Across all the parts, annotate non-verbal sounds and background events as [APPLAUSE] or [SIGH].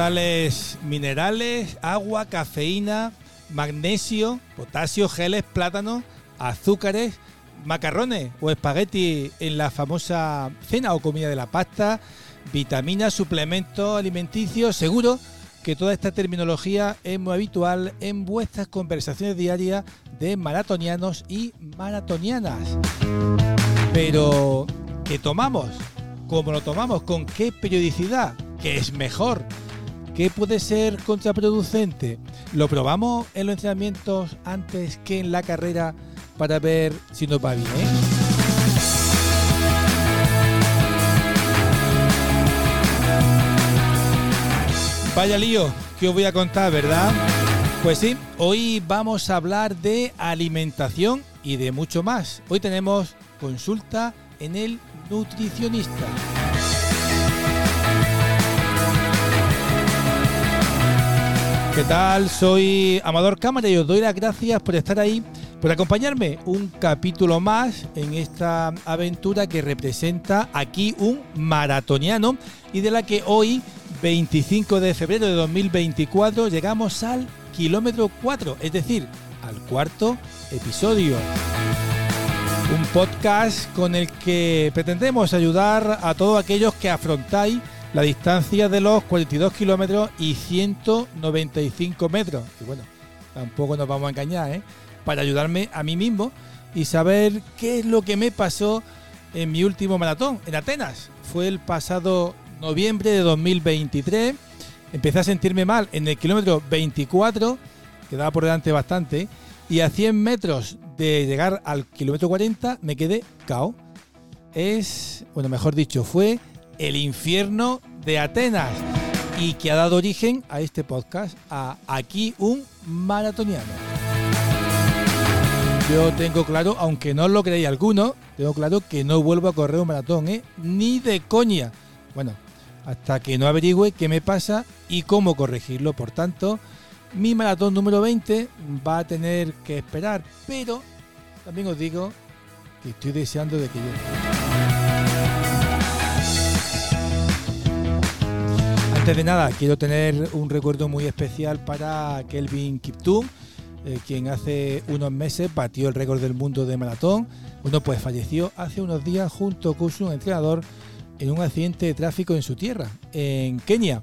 sales minerales, agua, cafeína, magnesio, potasio, geles, plátano, azúcares, macarrones o espagueti en la famosa cena o comida de la pasta, vitaminas, suplementos alimenticios, seguro que toda esta terminología es muy habitual en vuestras conversaciones diarias de maratonianos y maratonianas. Pero, ¿qué tomamos? ¿Cómo lo tomamos? ¿Con qué periodicidad? ¿Qué es mejor? ¿Qué puede ser contraproducente? ¿Lo probamos en los entrenamientos antes que en la carrera para ver si nos va bien? Vaya lío que os voy a contar, ¿verdad? Pues sí, hoy vamos a hablar de alimentación y de mucho más. Hoy tenemos consulta en el nutricionista. ¿Qué tal? Soy Amador Cámara y os doy las gracias por estar ahí, por acompañarme un capítulo más en esta aventura que representa aquí un maratoniano y de la que hoy 25 de febrero de 2024 llegamos al kilómetro 4, es decir, al cuarto episodio. Un podcast con el que pretendemos ayudar a todos aquellos que afrontáis la distancia de los 42 kilómetros y 195 metros. Y bueno, tampoco nos vamos a engañar, ¿eh? Para ayudarme a mí mismo y saber qué es lo que me pasó en mi último maratón en Atenas. Fue el pasado noviembre de 2023. Empecé a sentirme mal en el kilómetro 24, quedaba por delante bastante, y a 100 metros de llegar al kilómetro 40 me quedé cao. Es, bueno, mejor dicho, fue el infierno de Atenas y que ha dado origen a este podcast, a Aquí un maratoniano. Yo tengo claro, aunque no lo creéis alguno, tengo claro que no vuelvo a correr un maratón, ¿eh? ni de coña. Bueno, hasta que no averigüe qué me pasa y cómo corregirlo. Por tanto, mi maratón número 20 va a tener que esperar, pero también os digo que estoy deseando de que llegue. Antes de nada, quiero tener un recuerdo muy especial para Kelvin Kiptum, eh, quien hace unos meses batió el récord del mundo de maratón. Bueno, pues falleció hace unos días junto con su entrenador en un accidente de tráfico en su tierra, en Kenia.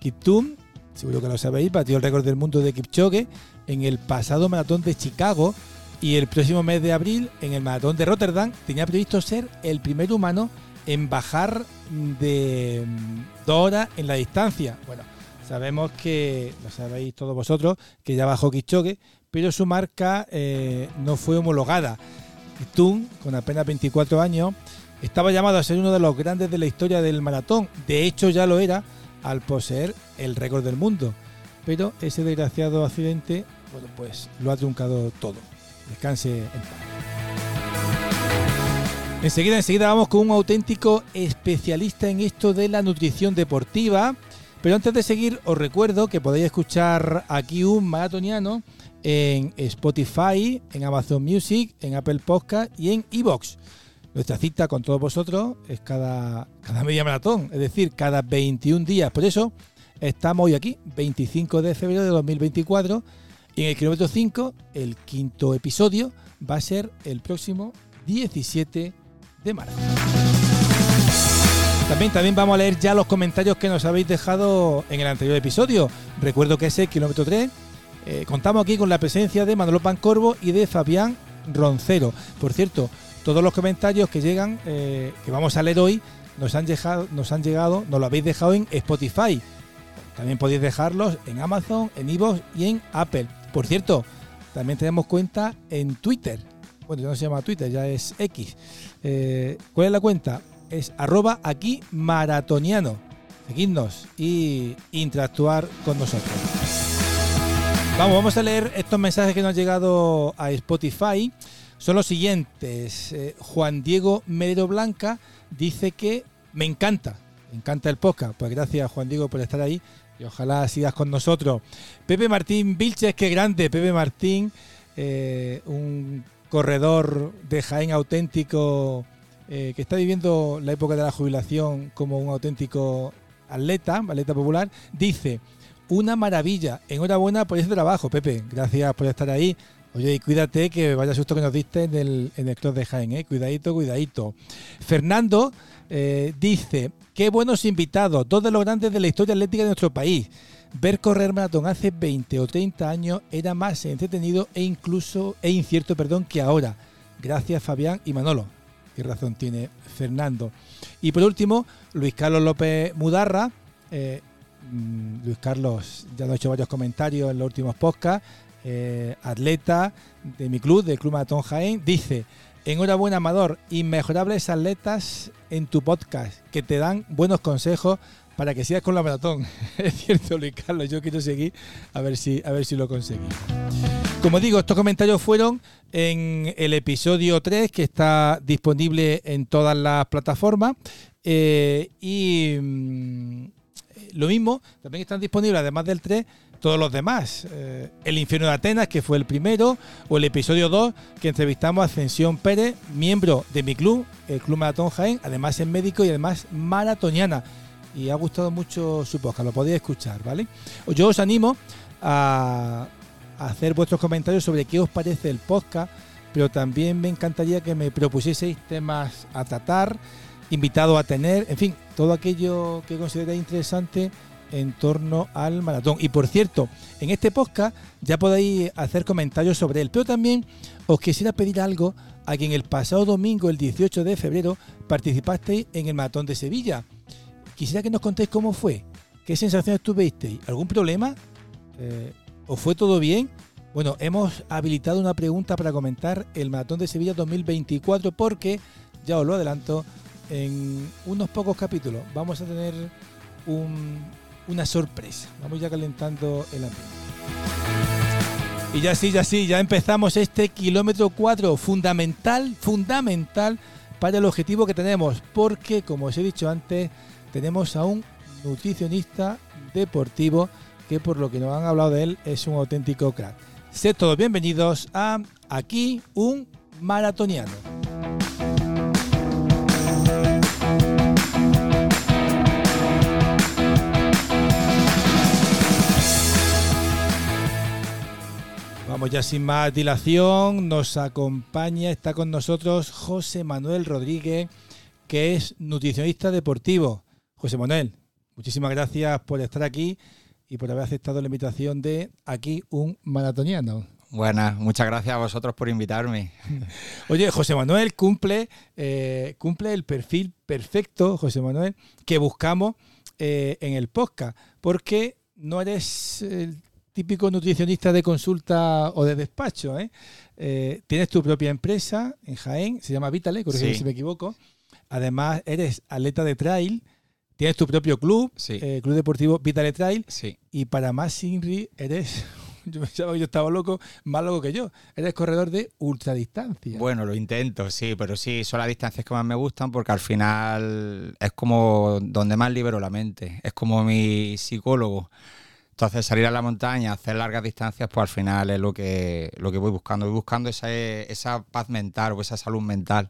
Kiptum, seguro que lo sabéis, batió el récord del mundo de Kipchoge en el pasado maratón de Chicago y el próximo mes de abril, en el maratón de Rotterdam, tenía previsto ser el primer humano en bajar de dos horas en la distancia. Bueno, sabemos que, lo sabéis todos vosotros, que ya bajó Kipchoge, pero su marca eh, no fue homologada. Kiptum, con apenas 24 años, estaba llamado a ser uno de los grandes de la historia del maratón. De hecho, ya lo era al poseer el récord del mundo. Pero ese desgraciado accidente, bueno, pues lo ha truncado todo. Descanse en paz. Enseguida, enseguida vamos con un auténtico especialista en esto de la nutrición deportiva. Pero antes de seguir, os recuerdo que podéis escuchar aquí un maratoniano en Spotify, en Amazon Music, en Apple Podcast y en Evox. Nuestra cita con todos vosotros es cada, media maratón, es decir, cada 21 días. Por eso estamos hoy aquí, 25 de febrero de 2024, y en el kilómetro 5, el quinto episodio, va a ser el próximo 17 de marzo. También, también vamos a leer ya los comentarios que nos habéis dejado en el anterior episodio. Recuerdo que ese kilómetro 3 eh, contamos aquí con la presencia de Manolo Pancorvo y de Fabián Roncero. Por cierto, todos los comentarios que llegan, eh, que vamos a leer hoy, nos han, llegado, nos han llegado, nos lo habéis dejado en Spotify. También podéis dejarlos en Amazon, en Evox y en Apple. Por cierto, también tenemos cuenta en Twitter. Bueno, ya no se llama Twitter, ya es X. Eh, ¿Cuál es la cuenta? Es arroba aquí maratoniano. Seguidnos y interactuar con nosotros. Vamos, vamos a leer estos mensajes que nos han llegado a Spotify. Son los siguientes. Eh, Juan Diego Medero Blanca dice que me encanta, me encanta el podcast. Pues gracias Juan Diego por estar ahí y ojalá sigas con nosotros. Pepe Martín Vilches, qué grande. Pepe Martín, eh, un corredor de Jaén auténtico eh, que está viviendo la época de la jubilación como un auténtico atleta, atleta popular, dice, una maravilla, enhorabuena por ese trabajo, Pepe, gracias por estar ahí. Oye, y cuídate que vaya susto que nos diste en el, en el Club de Jaén, ¿eh? Cuidadito, cuidadito. Fernando eh, dice, qué buenos invitados, dos de los grandes de la historia atlética de nuestro país. Ver correr maratón hace 20 o 30 años era más entretenido e incluso e incierto, perdón, que ahora. Gracias Fabián y Manolo. Qué razón tiene Fernando. Y por último, Luis Carlos López Mudarra. Eh, mm, Luis Carlos ya nos ha hecho varios comentarios en los últimos podcasts. Eh, atleta de mi club, del Club Maratón Jaén, dice: Enhorabuena, Amador, inmejorables atletas en tu podcast que te dan buenos consejos para que sigas con la maratón. [LAUGHS] es cierto, Luis Carlos, yo quiero seguir a ver si, a ver si lo conseguí. Como digo, estos comentarios fueron en el episodio 3, que está disponible en todas las plataformas. Eh, y mm, lo mismo, también están disponibles, además del 3, todos los demás. Eh, el infierno de Atenas, que fue el primero, o el episodio 2, que entrevistamos a Ascensión Pérez, miembro de mi club, el Club Maratón Jaén, además es médico y además maratoniana. Y ha gustado mucho su podcast, lo podéis escuchar, ¿vale? Yo os animo a, hacer vuestros comentarios sobre qué os parece el podcast, pero también me encantaría que me propusieseis temas a tratar, invitados a tener, en fin, todo aquello que consideréis interesante en torno al maratón. Y por cierto, en este podcast ya podéis hacer comentarios sobre él, pero también os quisiera pedir algo a quien el pasado domingo, el 18 de febrero, participasteis en el maratón de Sevilla. Quisiera que nos contéis cómo fue, qué sensaciones tuvisteis, algún problema, eh, ¿os fue todo bien? Bueno, hemos habilitado una pregunta para comentar el maratón de Sevilla 2024 porque, ya os lo adelanto, en unos pocos capítulos vamos a tener un, una sorpresa. Vamos ya calentando el ambiente. Y ya sí, ya sí, ya empezamos este kilómetro 4 fundamental, fundamental para el objetivo que tenemos, porque como os he dicho antes, tenemos a un nutricionista deportivo que por lo que nos han hablado de él es un auténtico crack. Sed todos bienvenidos a aquí un maratoniano. Vamos ya sin más dilación, nos acompaña, está con nosotros José Manuel Rodríguez, que es nutricionista deportivo. José Manuel, muchísimas gracias por estar aquí y por haber aceptado la invitación de aquí un maratoniano. Buenas, muchas gracias a vosotros por invitarme. [LAUGHS] Oye, José Manuel cumple, eh, cumple el perfil perfecto, José Manuel, que buscamos eh, en el podcast, porque no eres el típico nutricionista de consulta o de despacho. ¿eh? Tienes tu propia empresa en Jaén, se llama Vitale, corrígeme Sí. si me equivoco. Además, eres atleta de trail, tienes tu propio club, Sí. eh, Club Deportivo Vitale Trail, Sí, y para más Inri eres, [LAUGHS] yo pensaba que yo estaba loco, más loco que yo, eres corredor de ultradistancia. bueno, lo intento, sí, pero sí, son las distancias que más me gustan porque al final es como donde más libero la mente, es como mi psicólogo. Entonces salir a la montaña, hacer largas distancias, pues al final es lo que, lo que voy buscando. Voy buscando esa, esa paz mental o esa salud mental.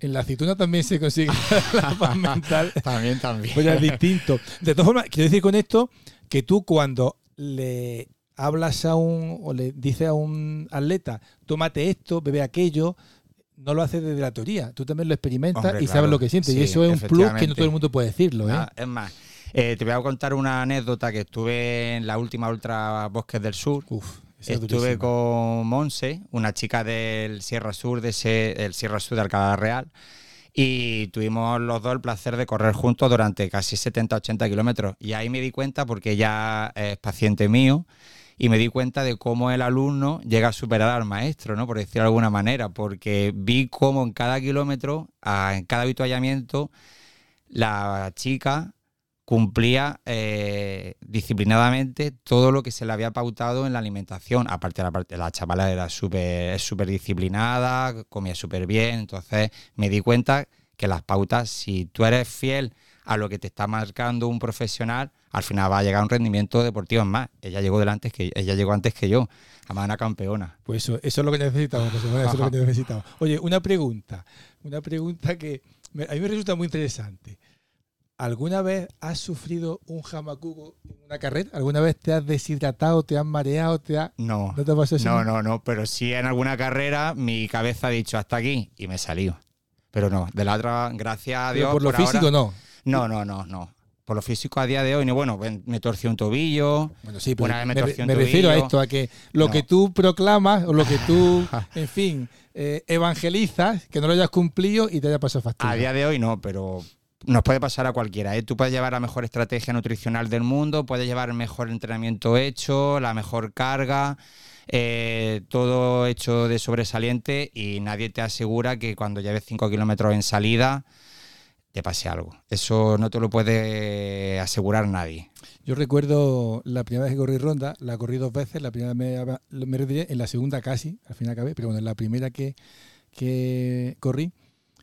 En la aceituna también se consigue [LAUGHS] la paz mental. También, también. Pues es distinto. De todas formas, quiero decir con esto que tú cuando le hablas a un o le dices a un atleta, tómate esto, bebe aquello, no lo haces desde la teoría. Tú también lo experimentas Hombre, y claro. sabes lo que sientes. y eso es un plus que no todo el mundo puede decirlo. ¿eh? Nada, es más, eh, te voy a contar una anécdota que estuve en la última Ultra Bosques del Sur. Uf, Estuve con Monse, una chica del Sierra Sur, de ese, del Sierra Sur de Alcalá Real, y tuvimos los dos el placer de correr juntos durante casi 70-80 kilómetros. Y ahí me di cuenta, porque ella es paciente mío, y me di cuenta de cómo el alumno llega a superar al maestro, ¿no? Por decirlo de alguna manera, porque vi cómo en cada kilómetro, en cada habituallamiento, la chica cumplía eh, disciplinadamente todo lo que se le había pautado en la alimentación. Aparte, la, parte, la chavala era súper es súper disciplinada, comía súper bien. Entonces me di cuenta que las pautas, si tú eres fiel a lo que te está marcando un profesional, al final va a llegar a un rendimiento deportivo en más. Ella llegó delante que ella llegó antes que yo, además una campeona. Pues eso, eso es lo que necesitamos, José Manuel, eso es lo que [LAUGHS] necesitamos. Oye, una pregunta, una pregunta que me- a mí me resulta muy interesante. ¿Alguna vez has sufrido un jamacuco en una carrera? ¿Alguna vez te has deshidratado, te has mareado, te has... No, ¿No te pasó eso? no, no, no, pero sí en alguna carrera mi cabeza ha dicho hasta aquí y me salió. Pero no, de la otra, gracias a Pero Dios. por lo por ahora- físico no. No, no, no, no. Por lo físico a día de hoy, no, bueno, me torcí un tobillo. Bueno, sí, pero Una vez me me, torcí un me refiero a esto, a que lo No. que tú proclamas o lo que tú, [LAUGHS] en fin, eh, evangelizas, que no lo hayas cumplido y te haya pasado fastidio. A día de hoy no, pero nos puede pasar a cualquiera. ¿eh? Tú puedes llevar la mejor estrategia nutricional del mundo, puedes llevar el mejor entrenamiento hecho, la mejor carga, eh, todo hecho de sobresaliente y nadie te asegura que cuando lleves 5 kilómetros en salida te pase algo. Eso no te lo puede asegurar nadie. Yo recuerdo la primera vez que corrí ronda, la corrí dos veces, la primera me, retiré, en la segunda casi, al final acabé, pero bueno, en la primera que, que corrí,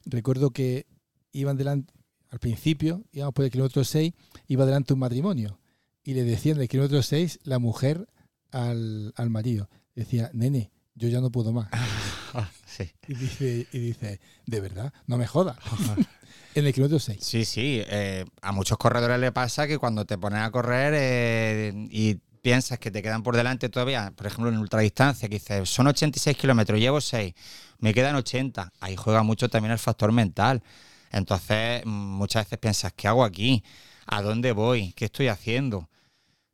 recuerdo que iban delante, al principio, íbamos por el kilómetro 6, iba delante un matrimonio y le decían del kilómetro 6 la mujer al, al marido, decía, nene, yo ya no puedo más. [LAUGHS] Sí. Y dice, y dice de verdad, no me jodas. [LAUGHS] en el kilómetro 6. Sí, sí. eh, a muchos corredores le pasa que cuando te pones a correr eh, y piensas que te quedan por delante todavía, por ejemplo en ultradistancia, que dices, son 86 kilómetros, llevo 6, me quedan 80. Ahí juega mucho también el factor mental. Entonces, mm, muchas veces piensas, ¿qué hago aquí? ¿A dónde voy? ¿Qué estoy haciendo?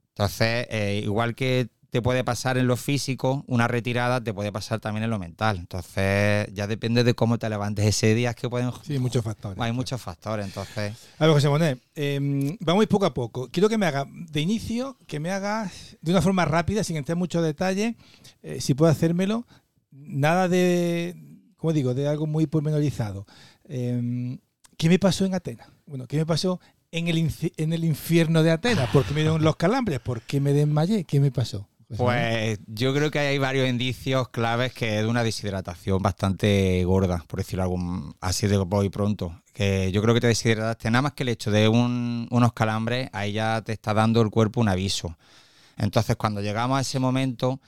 Entonces, eh, igual que te puede pasar en lo físico, una retirada te puede pasar también en lo mental. Entonces, ya depende de cómo te levantes ese día, es que pueden... Sí, muchos factores. Hay muchos factores, entonces... A ver, José Monet, eh, vamos poco a poco. Quiero que me hagas, de inicio, que me hagas de una forma rápida, sin entrar en muchos detalles, eh, si puedo hacérmelo, nada de, ¿cómo digo?, de algo muy pormenorizado. Eh, ¿Qué me pasó en Atenas? Bueno, ¿qué me pasó en el, inci- en el infierno de Atenas? ¿Por qué me dieron los calambres? ¿Por qué me desmayé? ¿Qué me pasó? Monet? Pues yo creo que hay varios indicios claves que es de una deshidratación bastante gorda, por decirlo algún, así de voy pronto. Que yo creo que te deshidrataste nada más que el hecho de un- unos calambres, ahí ya te está dando el cuerpo un aviso. Entonces cuando llegamos a ese momento,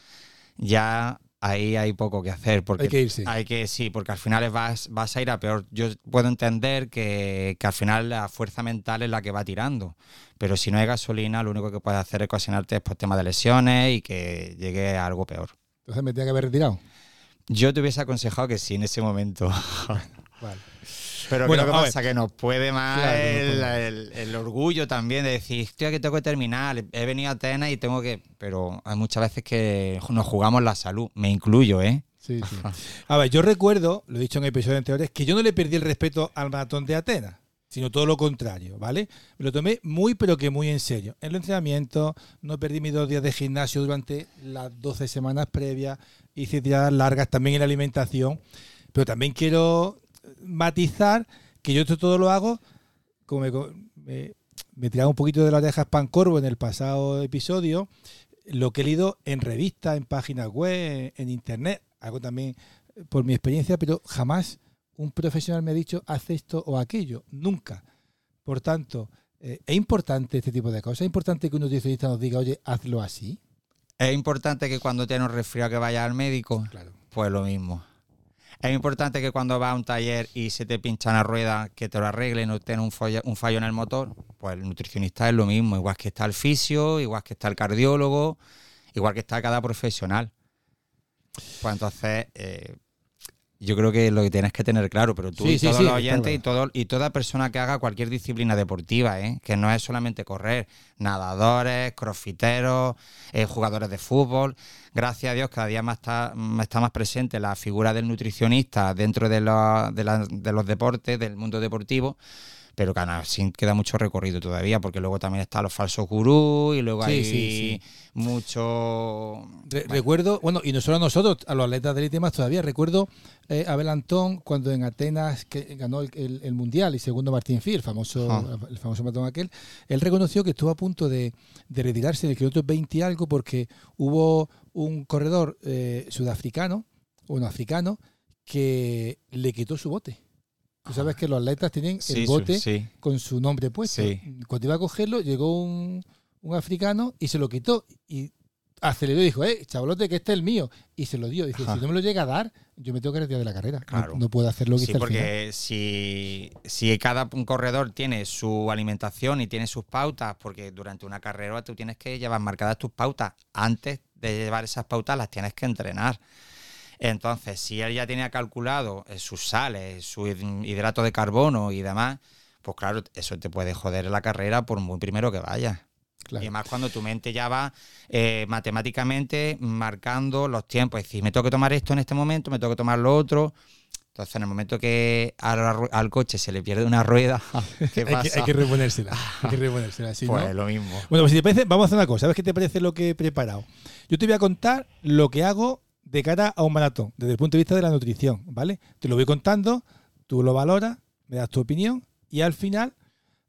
ya ahí hay poco que hacer. Porque Hay que irse. Hay que, sí, porque al final vas, vas a ir a peor. Yo puedo entender que, que al final la fuerza mental es la que va tirando. Pero si no hay gasolina, lo único que puedes hacer es ocasionarte después temas de lesiones y que llegue a algo peor. Entonces me tenía que haber retirado. Yo te hubiese aconsejado que sí en ese momento. [LAUGHS] Vale. Pero Bueno, creo que a pasa que nos puede más Claro, el orgullo también de decir, estoy que tengo que terminar, he venido a Atenas y tengo que... Pero hay muchas veces que nos jugamos la salud, me incluyo, ¿eh? Sí, sí. A ver, yo recuerdo, lo he dicho en episodios anteriores, que yo no le perdí el respeto al maratón de Atenas, sino todo lo contrario, ¿vale? Me lo tomé muy, pero que muy en serio. En los entrenamientos, no perdí mis dos días de gimnasio durante las 12 semanas previas, hice tiradas largas también en la alimentación, pero también quiero matizar que yo esto todo lo hago como me, me, me tiraba un poquito de la oreja Pan Corvo en el pasado episodio, lo que he leído en revistas, en páginas web, en internet, algo también por mi experiencia, pero jamás un profesional me ha dicho haz esto o aquello, nunca. Por tanto, eh, es importante este tipo de cosas, es importante que un nutricionista nos diga, oye, hazlo así. Es importante que cuando tienes un resfriado que vayas al médico, Claro. pues lo mismo. Es importante que cuando vas a un taller y se te pincha una rueda, que te lo arreglen o tengas un fallo, un fallo en el motor, pues el nutricionista es lo mismo, igual que está el fisio, igual que está el cardiólogo, igual que está cada profesional. Pues entonces, eh, yo creo que lo que tienes que tener claro, pero tú Sí, y sí, todos sí, los oyentes y, todo, y toda persona que haga cualquier disciplina deportiva, ¿eh? que no es solamente correr, nadadores, crossfiteros, eh, jugadores de fútbol. Gracias a Dios, cada día más está, está más presente la figura del nutricionista dentro de, los- de la- de los deportes, del mundo deportivo. Pero que así queda mucho recorrido todavía, porque luego también están los falsos gurús y luego Sí, hay sí, sí. mucho. Re- Recuerdo, bueno, y no solo a nosotros, a los atletas de élite más todavía, recuerdo eh, Abel Antón cuando en Atenas que ganó el, el- el Mundial y segundo Martín Fí, el famoso, Ah. el famoso matón aquel, él reconoció que estuvo a punto de, de retirarse en el kilómetro 20 y algo porque hubo un corredor eh, sudafricano, o no africano, que le quitó su bote. Tú sabes que los atletas tienen el bote sí. con su nombre puesto. Sí. Cuando iba a cogerlo, llegó un, un africano y se lo quitó. Y aceleró y dijo, eh, chavalote, que este es el mío. Y se lo dio. Dice, Ajá. si no me lo llega a dar, yo me tengo que retirar de la carrera. Claro. No, puedo hacer lo que Sí, porque si, si cada corredor tiene su alimentación y tiene sus pautas, porque durante una carrera tú tienes que llevar marcadas tus pautas. Antes de llevar esas pautas las tienes que entrenar. Entonces, si él ya tenía calculado eh, sus sales, su hid- hidrato de carbono y demás, pues claro, eso te puede joder la carrera por muy primero que vayas. Claro. Y más cuando tu mente ya va eh, matemáticamente marcando los tiempos. Es decir, me tengo que tomar esto en este momento, me tengo que tomar lo otro. Entonces, en el momento que a la ru- al coche se le pierde una rueda, [LAUGHS] ¿qué Hay que, pasa? hay que reponérsela. Hay que [LAUGHS] reponérsela. si pues no- lo mismo. Bueno, pues si te parece, vamos a hacer una cosa. ¿Sabes qué te parece lo que he preparado? Yo te voy a contar lo que hago de cara a un maratón, desde el punto de vista de la nutrición, ¿vale? Te lo voy contando, tú lo valoras, me das tu opinión y al final,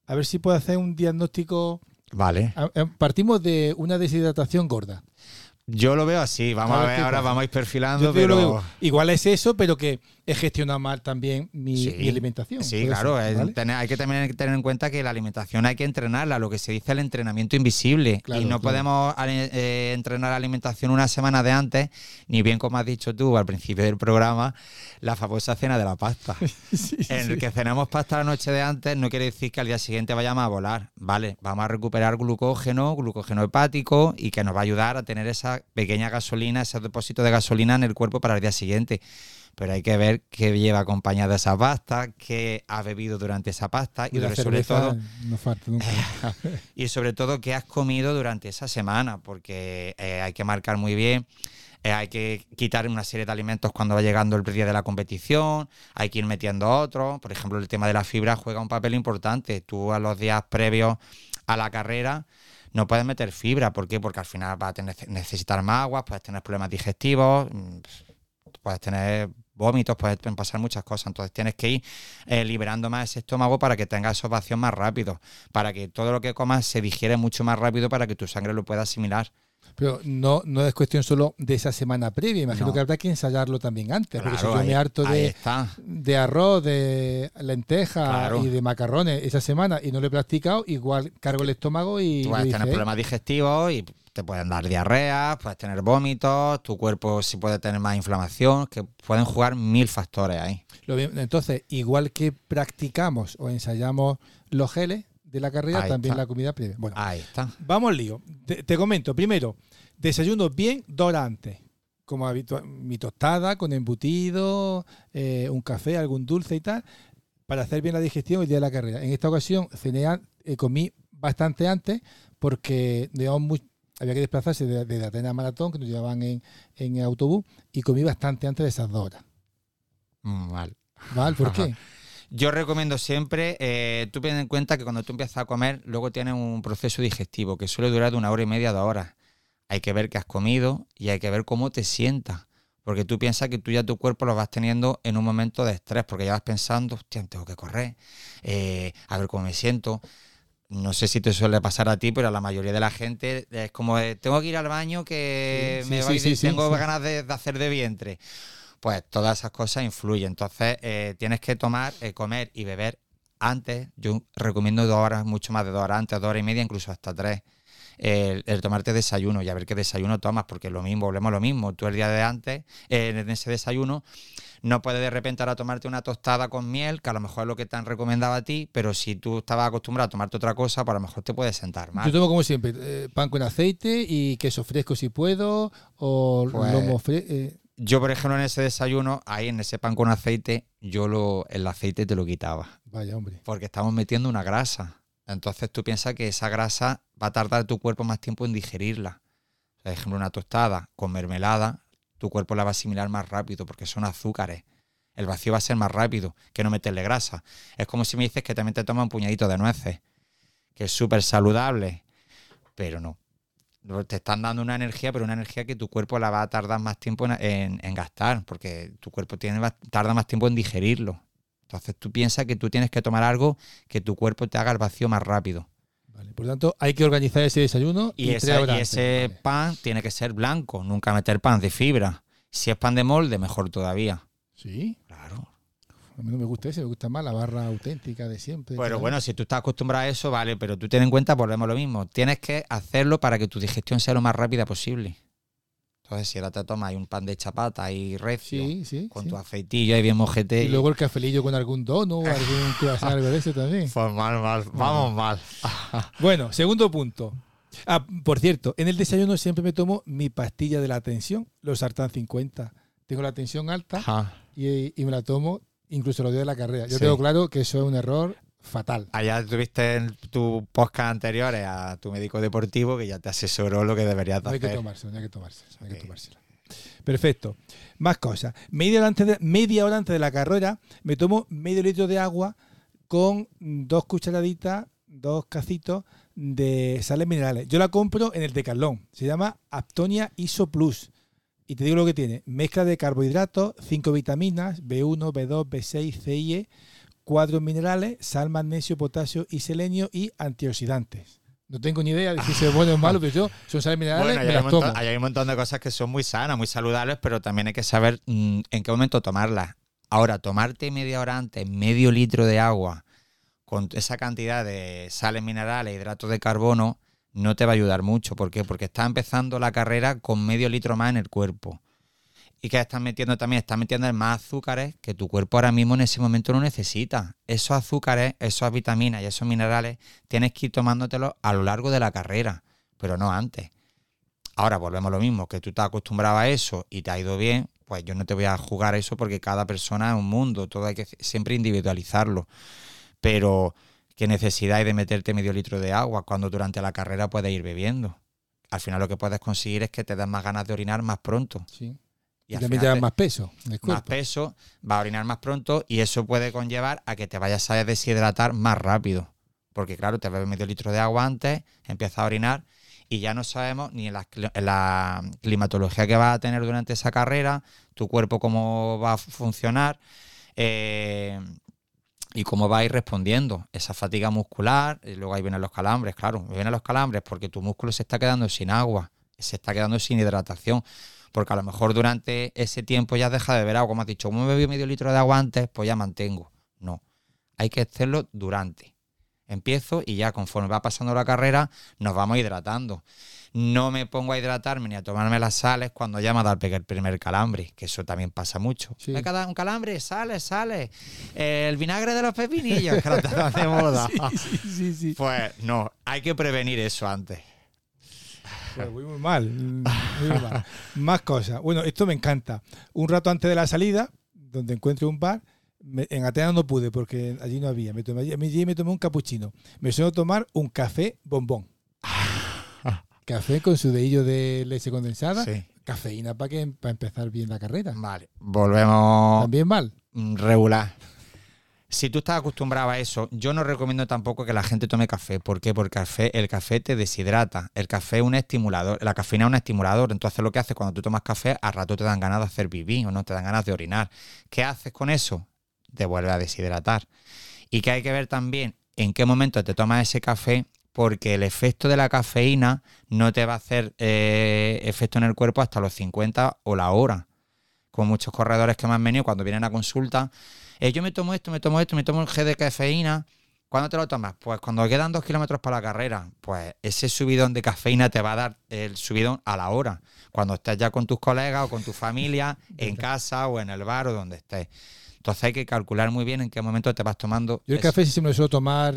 a ver si puedo hacer un diagnóstico. Vale. Partimos de una deshidratación gorda. Yo lo veo así. Vamos A a ver ahora pasa. vamos a ir perfilando, pero... igual es eso, pero que he gestionado mal también mi, Sí. mi alimentación. Sí, claro, ser, es ¿vale? tener- hay que también tener en cuenta que la alimentación hay que entrenarla, lo que se dice el entrenamiento invisible. Claro, y no claro. podemos eh, entrenar la alimentación una semana de antes, ni bien como has dicho tú al principio del programa, la famosa cena de la pasta. [LAUGHS] Sí, En sí. el que cenamos pasta la noche de antes no quiere decir que al día siguiente vayamos a volar, ¿vale? Vamos a recuperar glucógeno, glucógeno hepático y que nos va a ayudar a tener esa pequeña gasolina, ese depósito de gasolina en el cuerpo para el día siguiente. Pero hay que ver qué lleva acompañada esa pasta, qué ha bebido durante esa pasta y sobre todo no falta nunca. [LAUGHS] y sobre todo qué has comido durante esa semana, porque eh, hay que marcar muy bien. eh, hay que quitar una serie de alimentos cuando va llegando el día de la competición, hay que ir metiendo otros. Por ejemplo, el tema de la fibra juega un papel importante. Tú a los días previos a la carrera no puedes meter fibra. ¿Por qué? Porque al final vas a tener- necesitar más agua, puedes tener problemas digestivos, mm, puedes tener vómitos, pueden pasar muchas cosas. Entonces tienes que ir eh, liberando más ese estómago para que tengas esos vacíos más rápidos, para que todo lo que comas se digiere mucho más rápido para que tu sangre lo pueda asimilar. Pero no, no es cuestión solo de esa semana previa. Imagino No. que habrá que ensayarlo también antes. porque si yo ahí- me harto de, de arroz, de lenteja Claro. y de macarrones esa semana y no lo he practicado, igual cargo el estómago y. Tú puedes hice, tener problemas digestivos y te pueden dar diarrea, puedes tener vómitos, tu cuerpo sí puede tener más inflamación, que pueden jugar mil factores ahí. Entonces, igual que practicamos o ensayamos los geles de la carrera, Ahí también está. la comida previa. Bueno, Ahí está. vamos al lío. Te, te comento. Primero, desayuno bien antes. Como habitual, mi tostada con embutido, eh, un café, algún dulce y tal, para hacer bien la digestión el día de la carrera. En esta ocasión cené, eh, comí bastante antes porque muy- había que desplazarse de, de Atenas a Maratón, que nos llevaban en, en autobús, y comí bastante antes de esas dos horas. Mm, Mal. ¿Por [LAUGHS] qué? Yo recomiendo siempre, eh, tú ten en cuenta que cuando tú empiezas a comer, luego tienes un proceso digestivo que suele durar de una hora y media, dos horas. Hay que ver qué has comido y hay que ver cómo te sientas. Porque tú piensas que tú ya tu cuerpo lo vas teniendo en un momento de estrés, porque ya vas pensando, hostia, tengo que correr, eh, a ver cómo me siento. No sé si te suele pasar a ti, pero a la mayoría de la gente es como, de, tengo que ir al baño que Sí, me sí, voy sí, tengo ganas de, de hacer de vientre pues todas esas cosas influyen. Entonces, eh, tienes que tomar, eh, comer y beber antes. Yo recomiendo dos horas, mucho más de dos horas antes, dos horas y media, incluso hasta tres. El, el tomarte desayuno y a ver qué desayuno tomas, porque lo mismo, volvemos a lo mismo. Tú el día de antes, eh, en ese desayuno, no puedes de repente ahora tomarte una tostada con miel, que a lo mejor es lo que te han recomendado a ti, pero si tú estabas acostumbrado a tomarte otra cosa, pues a lo mejor te puede sentar mal. Yo tomo como siempre, eh, pan con aceite y queso fresco si puedo, o Pues- lomo fresco. Yo, por ejemplo, en ese desayuno, ahí en ese pan con aceite, yo lo, el aceite te lo quitaba. vaya, hombre. porque estamos metiendo una grasa. Entonces tú piensas que esa grasa va a tardar tu cuerpo más tiempo en digerirla. Por ejemplo, una tostada con mermelada, tu cuerpo la va a asimilar más rápido porque son azúcares. El vacío va a ser más rápido que no meterle grasa. Es como si me dices que también te tomas un puñadito de nueces, que es súper saludable, pero no. Te están dando una energía, pero una energía que tu cuerpo la va a tardar más tiempo en, gastar, porque tu cuerpo tiene, tarda más tiempo en digerirlo. Entonces tú piensas que tú tienes que tomar algo que tu cuerpo te haga el vacío más rápido. Vale, Por lo tanto, hay que organizar ese desayuno y, ese, horas y antes. ese Vale. pan tiene que ser blanco, nunca meter pan de fibra. Si es pan de molde, mejor todavía. Sí, Claro. A mí no me gusta ese, me gusta más la barra auténtica de siempre. Pero claro. bueno, si tú estás acostumbrado a eso, vale, pero tú ten en cuenta, volvemos a lo mismo. Tienes que hacerlo para que tu digestión sea lo más rápida posible. Entonces, si ahora te tomas un pan de chapata y recio, Sí, sí. con sí. tu aceitillo ahí bien mojete. Y luego el cafelillo con algún dono o algún [LAUGHS] croissant, algo de eso también. Pues mal, mal, vamos mal. [LAUGHS] Bueno, segundo punto. Ah, por cierto, en el desayuno siempre me tomo mi pastilla de la tensión, los Sartán 50. Tengo la tensión alta y, y me la tomo incluso los días de la carrera. Yo tengo claro que eso es un error fatal. Allá tuviste en tu podcast anteriores a tu médico deportivo que ya te asesoró lo que deberías No hay que hacer. tomárselo, no hay que tomárselo, no hay que tomárselo. Perfecto. Más cosas. Media hora, antes de, media hora antes de la carrera me tomo medio litro de agua con dos cucharaditas, dos cacitos de sales minerales. Yo la compro en el Decathlon. Se llama Aptonia Iso Plus. Y te digo lo que tiene. Mezcla de carbohidratos, 5 vitaminas, B1, B2, B6, C 4 minerales, sal, magnesio, potasio y selenio y antioxidantes. No tengo ni idea de si es [LAUGHS] bueno o malo, pero yo son sales minerales, Bueno, me hay, un las montón, tomo. ahí hay un montón de cosas que son muy sanas, muy saludables, pero también hay que saber mm, en qué momento tomarlas. Ahora, tomarte media hora antes medio litro de agua con esa cantidad de sales minerales, hidratos de carbono, no te va a ayudar mucho. ¿Por qué? Porque estás empezando la carrera con medio litro más en el cuerpo. Y que estás metiendo también, estás metiendo más azúcares que tu cuerpo ahora mismo en ese momento no necesita. Esos azúcares, esas vitaminas y esos minerales tienes que ir tomándotelos a lo largo de la carrera, pero no antes. Ahora volvemos a lo mismo, que tú estás acostumbrado a eso y te ha ido bien, pues yo no te voy a jugar a eso porque cada persona es un mundo, todo hay que siempre individualizarlo. Pero qué necesidad hay de meterte medio litro de agua cuando durante la carrera puedes ir bebiendo. Al final lo que puedes conseguir es que te den más ganas de orinar más pronto. Sí. Y, Y, también te te- más peso más peso, va a orinar más pronto y eso puede conllevar a que te vayas a deshidratar más rápido. Porque claro, te bebes medio litro de agua antes, empiezas a orinar y ya no sabemos ni en la, cli- en la climatología que vas a tener durante esa carrera, tu cuerpo cómo va a funcionar eh, y cómo va a ir respondiendo. Esa fatiga muscular, y luego ahí vienen los calambres, claro, vienen los calambres porque tu músculo se está quedando sin agua, se está quedando sin hidratación porque a lo mejor durante ese tiempo ya deja de beber agua, como has dicho, como me bebí medio litro de agua antes, pues ya mantengo. No, hay que hacerlo durante. Empiezo y ya conforme va pasando la carrera nos vamos hidratando. No me pongo a hidratarme ni a tomarme las sales cuando ya me ha dado el primer calambre, que eso también pasa mucho. Sí. Me ha dado un calambre, sale, sale. El vinagre de los pepinillos, que está de moda. [LAUGHS] Sí, sí. Pues no, hay que prevenir eso antes. Pues muy, muy mal. muy mal. Más cosas. Bueno, esto me encanta. Un rato antes de la salida, donde encuentre un bar, me- en Atenas no pude porque allí no había. Me tomé, allí allí me tomé un capuchino. Me suelo tomar un café bombón. [LAUGHS] Café con su dedillo de leche condensada. Sí. Cafeína para que para empezar bien la carrera. Vale, volvemos También mal. regular. Si tú estás acostumbrado a eso, yo no recomiendo tampoco que la gente tome café. ¿Por qué? Porque el café, el café te deshidrata. El café es un estimulador. La cafeína es un estimulador. Entonces lo que haces cuando tú tomas café, al rato te dan ganas de hacer pipí o no te dan ganas de orinar. ¿Qué haces con eso? Te vuelve a deshidratar. Y que hay que ver también en qué momento te tomas ese café, porque el efecto de la cafeína no te va a hacer eh, efecto en el cuerpo hasta los 50 o la hora. Con muchos corredores que me han venido cuando vienen a consulta, eh, yo me tomo esto, me tomo esto, me tomo el G de cafeína. ¿Cuándo te lo tomas? Pues cuando quedan dos kilómetros para la carrera. Pues ese subidón de cafeína te va a dar el subidón a la hora. Cuando estés ya con tus colegas o con tu familia, [LAUGHS] en casa o en el bar o donde estés. Entonces hay que calcular muy bien en qué momento te vas tomando. Yo el eso. café sí me lo suelo tomar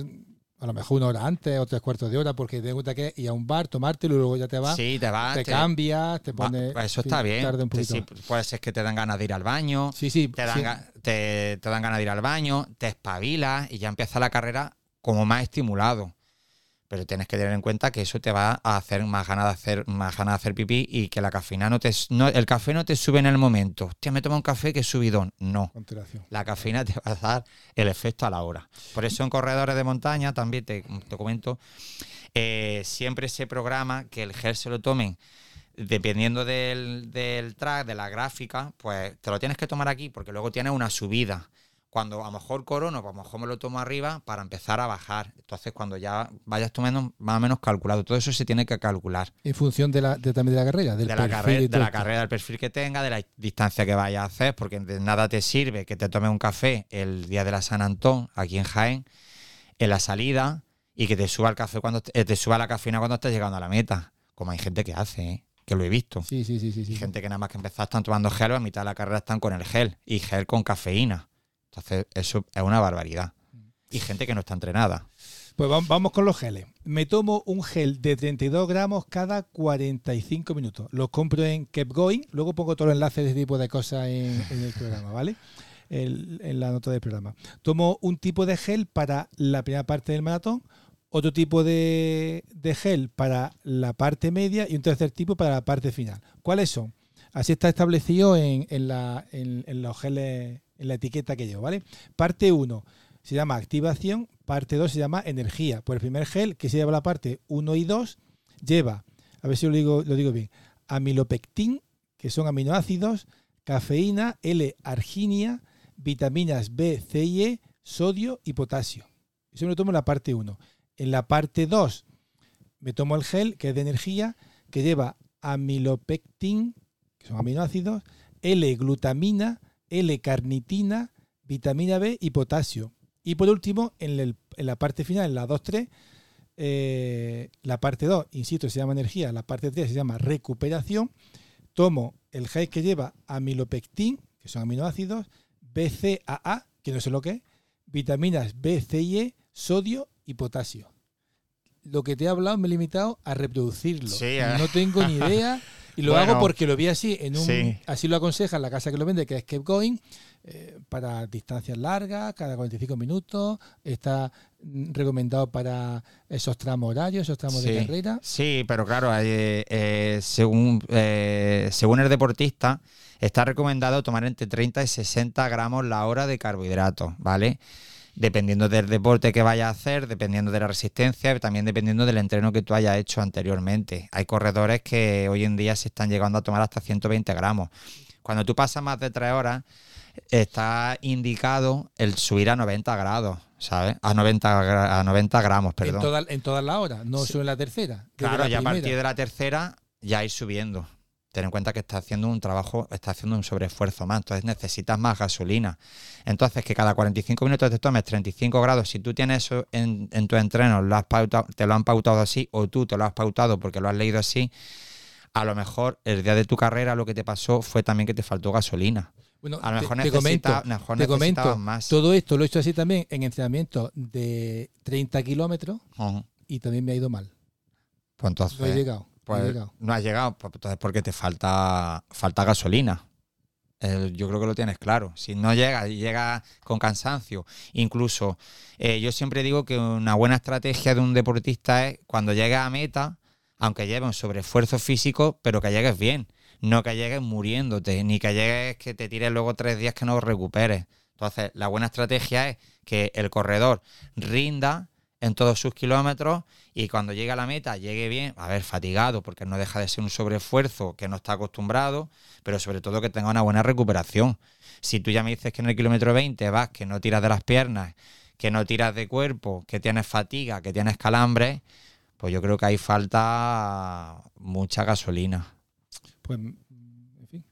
a lo mejor una hora antes o tres cuartos de hora porque te gusta que ir a un bar, tomártelo y luego ya te vas. Sí, te vas. te te- cambias, te pones. pues eso fin, está bien. tarda un sí, puede ser que te dan ganas de ir al baño. Sí, sí. te dan, sí. ga- te, te dan ganas de ir al baño, te espabilas y ya empieza la carrera como más estimulado. Pero tienes que tener en cuenta que eso te va a hacer más ganas de hacer, más ganas de hacer pipí y que la cafeína no te no, el café no te sube en el momento. Hostia, me tomo un café que es subidón. No. La cafeína te va a dar el efecto a la hora. Por eso en corredores de montaña, también te, te comento, eh, siempre se programa que el gel se lo tomen dependiendo del, del track, de la gráfica, pues te lo tienes que tomar aquí porque luego tienes una subida. Cuando a lo mejor corono, pues a lo mejor me lo tomo arriba para empezar a bajar. Entonces, cuando ya vayas tomando más o menos calculado, todo eso se tiene que calcular. En función de la, de, también de la carrera, del de la, perfil de la carrera, del perfil que tenga, de la distancia que vayas a hacer, porque de nada te sirve que te tomes un café el día de la San Antón, aquí en Jaén, en la salida, y que te suba el café cuando eh, te suba la cafeína cuando estés llegando a la meta. Como hay gente que hace, ¿eh? que lo he visto. Sí, sí, sí, sí. sí. Hay gente que nada más que empezar están tomando gel o a mitad de la carrera están con el gel y gel con cafeína. Entonces, eso es una barbaridad. Y gente que no está entrenada. Pues vam- vamos con los geles. Me tomo un gel de 32 gramos cada 45 minutos. Los compro en Keep Going. Luego pongo todos los enlaces de este tipo de cosas en, el programa, ¿vale? En la nota del programa. Tomo un tipo de gel para la primera parte del maratón, otro tipo de, de gel para la parte media y un tercer tipo para la parte final. ¿Cuáles son? Así está establecido en, en la- en los geles, en la etiqueta que llevo, ¿vale? Parte 1 se llama activación, parte 2 se llama energía. Pues el primer gel, que se lleva la parte 1 y 2, lleva, a ver si lo digo, lo digo bien, amilopectin, que son aminoácidos, cafeína, L-arginia, vitaminas B, C y E, sodio y potasio. Eso me lo tomo en la parte 1. En la parte 2 me tomo el gel, que es de energía, que lleva amilopectin, que son aminoácidos, L-glutamina, L-carnitina, vitamina B y potasio. Y por último, en, el- en la parte final, en la 2-3, eh, la parte 2, insisto, se llama energía, la parte 3 se llama recuperación. Tomo el gel que lleva amilopectin, que son aminoácidos, BCAA, que no sé lo que es, vitaminas B, C y E, sodio y potasio. Lo que te he hablado me he limitado a reproducirlo. Sí, eh. No tengo ni idea. [LAUGHS] Y lo Bueno, hago porque lo vi así, en un, sí. así lo aconseja la casa que lo vende, que es Keep Going, eh, para distancias largas, cada 45 minutos. Está mm, recomendado para esos tramos horarios, esos tramos de carrera. Sí, pero claro, eh, eh, según, eh, según el deportista, está recomendado tomar entre 30 y 60 gramos la hora de carbohidratos, ¿vale? Dependiendo del deporte que vayas a hacer, dependiendo de la resistencia, también dependiendo del entreno que tú hayas hecho anteriormente. Hay corredores que hoy en día se están llegando a tomar hasta 120 gramos. Cuando tú pasas más de 3 horas, está indicado el subir a 90 grados, ¿sabes? A 90, gra- a 90 gramos, En, perdón. toda- en todas las horas, no solo en la tercera. Claro, la ya a partir de la tercera ya ir subiendo. Ten en cuenta que está haciendo un trabajo, está haciendo un sobreesfuerzo más, entonces necesitas más gasolina. Entonces, que cada 45 minutos te tomes 35 grados, si tú tienes eso en, en tu entreno, lo has pautado- te lo han pautado así, o tú te lo has pautado porque lo has leído así, a lo mejor el día de tu carrera lo que te pasó fue también que te faltó gasolina. Bueno, A lo te- mejor, te, necesita, comento, a lo mejor te comento, más. todo esto lo he hecho así también en entrenamiento de 30 kilómetros y también me ha ido mal. Pues entonces, No he llegado. No Pues llegado. no has llegado, pues entonces porque te falta, falta gasolina. El- yo creo que lo tienes claro. Si no llegas y llegas con cansancio, incluso eh, yo siempre digo que una buena estrategia de un deportista es cuando llegues a meta, aunque lleve un sobreesfuerzo físico, pero que llegues bien. No que llegues muriéndote, ni que llegues que te tires luego tres días que no recuperes. Entonces, la buena estrategia es que el corredor rinda en todos sus kilómetros y cuando llegue a la meta llegue bien, a ver, fatigado, porque no deja de ser un sobreesfuerzo que no está acostumbrado, pero sobre todo que tenga una buena recuperación. Si tú ya me dices que en el kilómetro 20 vas, que no tiras de las piernas, que no tiras de cuerpo, que tienes fatiga, que tienes calambres, pues yo creo que ahí falta mucha gasolina. Pues, en fin.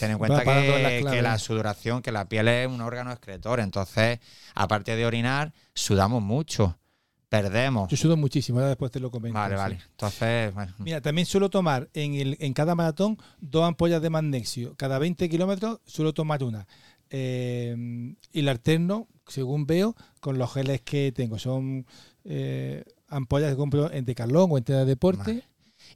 Ten en cuenta que la sudoración, que la piel es un órgano excretor, entonces, aparte de orinar, sudamos mucho, perdemos. Yo sudo muchísimo, ahora después te lo comento. Vale, vale. Entonces, bueno, Mira, también suelo tomar en, el, en cada maratón dos ampollas de magnesio. Cada 20 kilómetros suelo tomar una. Eh, y la alterno, según veo, con los geles que tengo. Son eh, ampollas que compro en Decathlon o en Tienda de Deporte. Vale.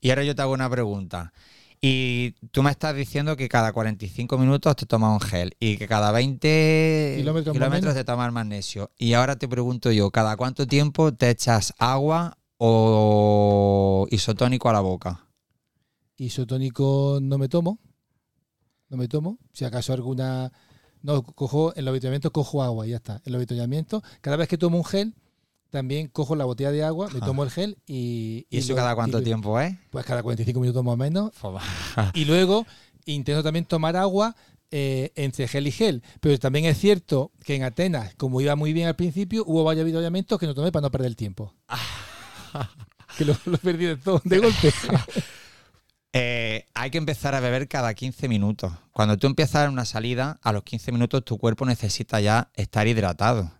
Y ahora yo te hago una pregunta. Y tú me estás diciendo que cada 45 minutos te tomas un gel y que cada 20 Kilómetros kilómetros, te tomas magnesio. Y ahora te pregunto yo, ¿cada cuánto tiempo te echas agua o isotónico a la boca? Isotónico no me tomo. No me tomo. Si acaso alguna. No, cojo, en los avituallamientos cojo agua y ya está. En los avituallamientos, cada vez que tomo un gel, también cojo la botella de agua, me tomo el gel y. ¿Y eso lo- cada cuánto tiempo es? Pues cada 45 minutos más o menos. Y luego intento también tomar agua eh, entre gel y gel. Pero también es cierto que en Atenas, como iba muy bien al principio, hubo varios avituallamientos que no tomé para no perder el tiempo. [LAUGHS] que lo, lo perdí de todo, de golpe. [LAUGHS] Eh, hay que empezar a beber cada 15 minutos. Cuando tú empiezas una salida, a los 15 minutos tu cuerpo necesita ya estar hidratado.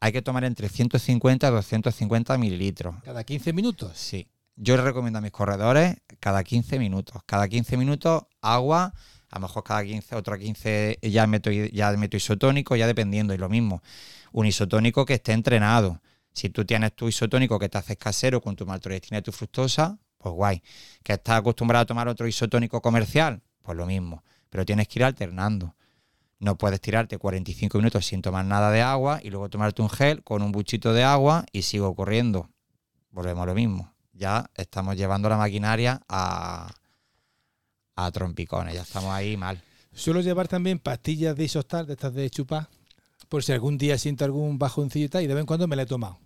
Hay que tomar entre 150 y 250 mililitros. Cada 15 minutos. Sí. Yo les recomiendo a mis corredores cada 15 minutos. Cada 15 minutos agua, a lo mejor cada 15, otro 15 ya meto, ya meto isotónico, ya dependiendo, y lo mismo. Un isotónico que esté entrenado. Si tú tienes tu isotónico que te haces casero con tu maltodextrina y tu fructosa, pues guay. ¿Que estás acostumbrado a tomar otro isotónico comercial? Pues lo mismo. Pero tienes que ir alternando. No puedes tirarte 45 minutos sin tomar nada de agua y luego tomarte un gel con un buchito de agua y sigo corriendo. Volvemos a lo mismo. Ya estamos llevando la maquinaria a, a trompicones. Ya estamos ahí mal. Suelo llevar también pastillas de isostar, de estas de chupar, por si algún día siento algún bajoncillo y tal, y de vez en cuando me la he tomado.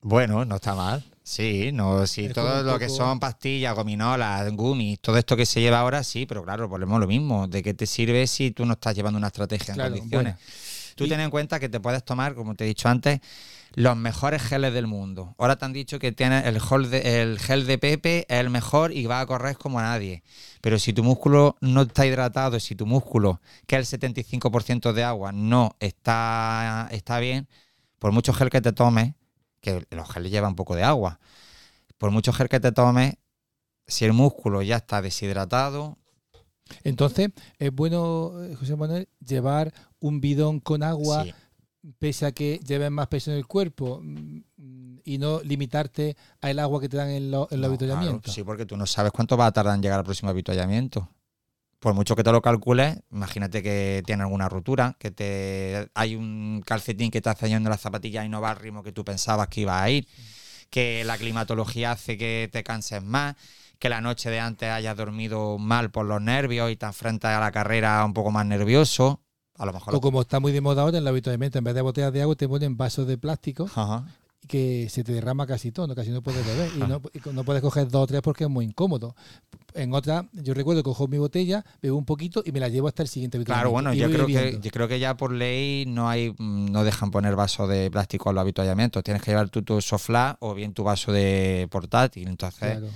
Bueno, no está mal. Sí, no, sí, Es todo lo que son pastillas, gominolas, gummies, todo esto que se lleva ahora, sí, pero claro, volvemos a lo mismo. ¿De qué te sirve si tú no estás llevando una estrategia Claro, en condiciones? bueno. Tú Y- ten en cuenta que te puedes tomar, como te he dicho antes, los mejores geles del mundo. Ahora te han dicho que tienes el gel de, el gel de Pepe es el mejor y va a correr como nadie. Pero si tu músculo no está hidratado, si tu músculo, que es el 75% de agua, no está, está bien, por mucho gel que te tomes, que los geles llevan un poco de agua, por mucho gel que te tomes, si el músculo ya está deshidratado, Entonces, es bueno, eh, José Manuel, llevar un bidón con agua, sí, pese a que lleves más peso en el cuerpo, mm, y no limitarte al agua que te dan en, lo- en No, avituallamientos. claro, sí, porque tú no sabes cuánto va a tardar en llegar al próximo avituallamiento. Por mucho que te lo calcules, imagínate que tiene alguna rotura, que te hay un calcetín que te hace yendo la zapatilla y no va al ritmo que tú pensabas que iba a ir, que la climatología hace que te canses más, que la noche de antes hayas dormido mal por los nervios y te enfrentas a la carrera un poco más nervioso. A lo mejor O como está muy de moda ahora en el avituallamiento, en vez de botellas de agua te ponen vasos de plástico Ajá. Que se te derrama casi todo, casi no puedes beber. Y Ah. no, y no puedes coger dos o tres porque es muy incómodo. En otra, yo recuerdo que cojo mi botella, bebo un poquito y me la llevo hasta el siguiente Claro, bueno, yo creo, que, yo creo que ya por ley no hay mm, no dejan poner vaso de plástico en los avituallamientos. Tienes que llevar tú tu soflá o bien tu vaso de portátil. Entonces, Claro,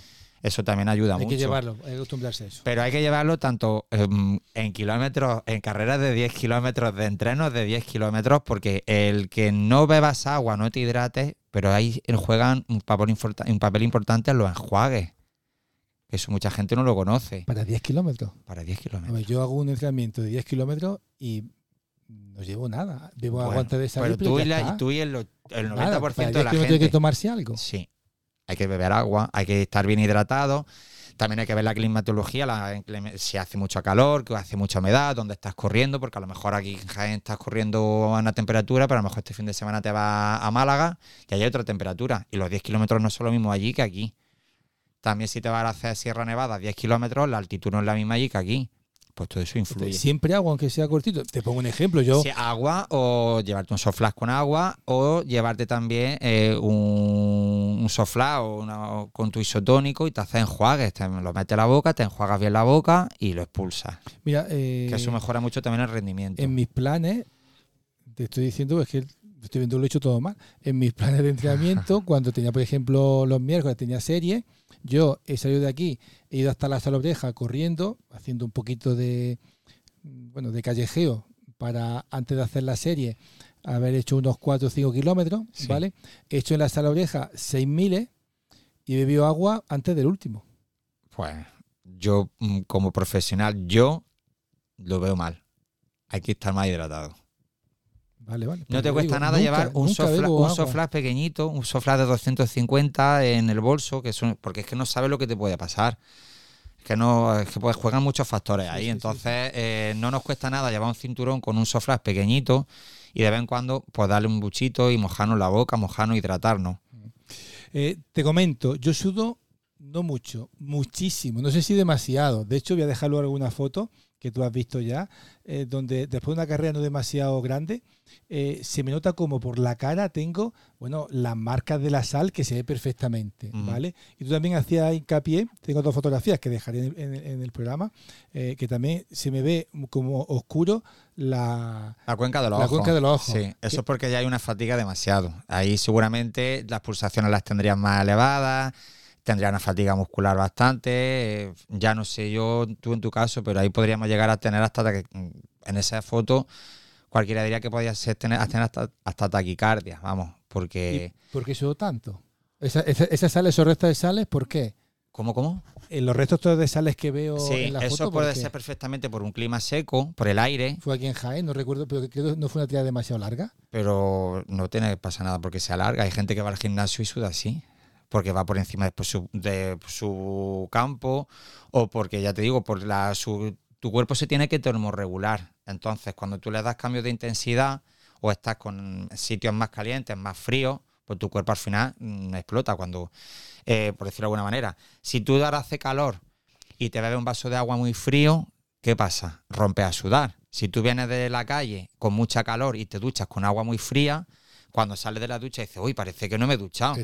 eso también ayuda hay mucho. que llevarlo, hay que acostumbrarse a eso. Pero hay que llevarlo tanto em, en kilómetros, en carreras de 10 kilómetros, de entrenos de 10 kilómetros, porque el que no bebas agua, no te hidrates, pero ahí juegan un papel, un papel importante en los enjuagues. Eso mucha gente no lo conoce. Para 10 kilómetros. Para 10 A kilómetros. ver, yo hago un entrenamiento de 10 kilómetros y no llevo nada. Agua Bueno, antes de salir, pero tú, y, la- tú y el, el 90% Nada, para 10 de la gente. hay que tomarse algo. Sí, hay que beber agua, hay que estar bien hidratado. También hay que ver la climatología, la- si hace mucho calor, que hace mucha humedad, dónde estás corriendo, porque a lo mejor aquí en Jaén estás corriendo a una temperatura, pero a lo mejor este fin de semana te vas a Málaga y hay otra temperatura. Y los 10 kilómetros no son lo mismo allí que aquí. También si te vas a hacer Sierra Nevada 10 kilómetros, la altitud no es la misma allí que aquí. Pues todo eso influye. Siempre agua, aunque sea cortito. Te pongo un ejemplo. Yo, Sí, agua o llevarte un soflás con agua o llevarte también eh, un, un soflás o una- con tu isotónico y te haces enjuagues. Te lo metes a la boca, te enjuagas bien la boca y lo expulsas. mira, eh, Que eso mejora mucho también el rendimiento. en mis planes, te estoy diciendo, es que estoy viendo lo he hecho todo mal. En mis planes de entrenamiento, [LAUGHS] cuando tenía, por ejemplo, los miércoles tenía serie, yo he salido de aquí, he ido hasta la salobreja corriendo, haciendo un poquito de, bueno, de callejeo para antes de hacer la serie haber hecho unos 4 o 5 kilómetros, Sí. ¿vale? He hecho en la salobreja 6 miles y he bebido agua antes del último. Pues yo, mm, como profesional, yo lo veo mal. Hay que estar más hidratado. Vale, vale. No te digo, cuesta nada nunca- llevar un, sofla, un soflás pequeñito, un soflás de 250 en el bolso, que son, porque es que no sabes lo que te puede pasar. Es que no, es que pues juegan muchos factores ahí. sí, sí, Entonces, eh, no nos cuesta nada llevar un cinturón con un soflás pequeñito y de vez en cuando, pues darle un buchito y mojarnos la boca, mojarnos, hidratarnos. Eh, te comento, yo sudo no mucho, muchísimo, no sé si demasiado. De hecho, voy a dejar luego alguna foto que tú has visto ya, eh, donde después de una carrera no demasiado grande, eh, se me nota como por la cara tengo, bueno, las marcas de la sal que se ve perfectamente. ¿vale? Y tú también hacías hincapié, tengo dos fotografías que dejaré en, en- en el programa, eh, que también se me ve como oscuro la... La cuenca de los La ojos. cuenca de los ojos. Sí, ¿Qué- eso es porque ya hay una fatiga demasiado. Ahí seguramente las pulsaciones las tendrías más elevadas, tendría una fatiga muscular bastante. eh, Ya no sé yo, tú en tu caso, pero ahí podríamos llegar a tener hasta ta- en esa foto cualquiera diría que podía ser tener, tener hasta, hasta taquicardia, vamos, porque ¿Y ¿Por qué sudo tanto? Esa- esa- Esas sales, esos restos de sales, ¿por qué? ¿cómo cómo? En los restos todos de sales que veo Sí, en la eso foto, ¿por puede ser perfectamente por un clima seco, por el aire, Fue aquí en Jaén, no recuerdo, pero creo que no fue una tirada demasiado larga. pero no tiene que pasar nada porque se alarga. Hay gente que va al gimnasio y suda así, porque va por encima de su, de su campo o porque, ya te digo, por la, su- tu cuerpo se tiene que termorregular. Entonces, cuando tú le das cambios de intensidad o estás con sitios más calientes, más fríos, pues tu cuerpo al final mm, explota cuando, eh, por decirlo de alguna manera. Si tú ahora hace calor y te bebes un vaso de agua muy frío, ¿qué pasa? Rompe a sudar. Si tú vienes de la calle con mucha calor y te duchas con agua muy fría, cuando sales de la ducha dices, uy, parece que no me he duchado. Que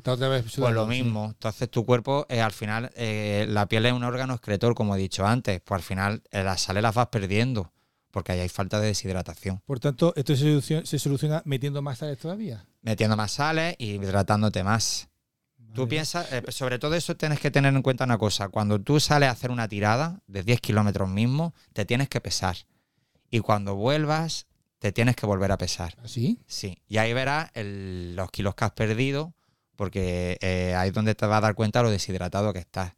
Pues lo mismo. Entonces tu cuerpo, eh, al final, eh, la piel es un órgano excretor, como he dicho antes. Pues al final eh, las sales las vas perdiendo, porque ahí hay falta de deshidratación. Por tanto, esto se soluciona, se soluciona metiendo más sales todavía. Metiendo más sales y hidratándote más. Tú piensas, sobre todo eso tienes que tener en cuenta una cosa. Cuando tú sales a hacer una tirada de 10 kilómetros mismo, te tienes que pesar. Y cuando vuelvas, te tienes que volver a pesar. ¿Así? Sí, y ahí verás el- los kilos que has perdido, porque eh, ahí es donde te vas a dar cuenta lo deshidratado que estás.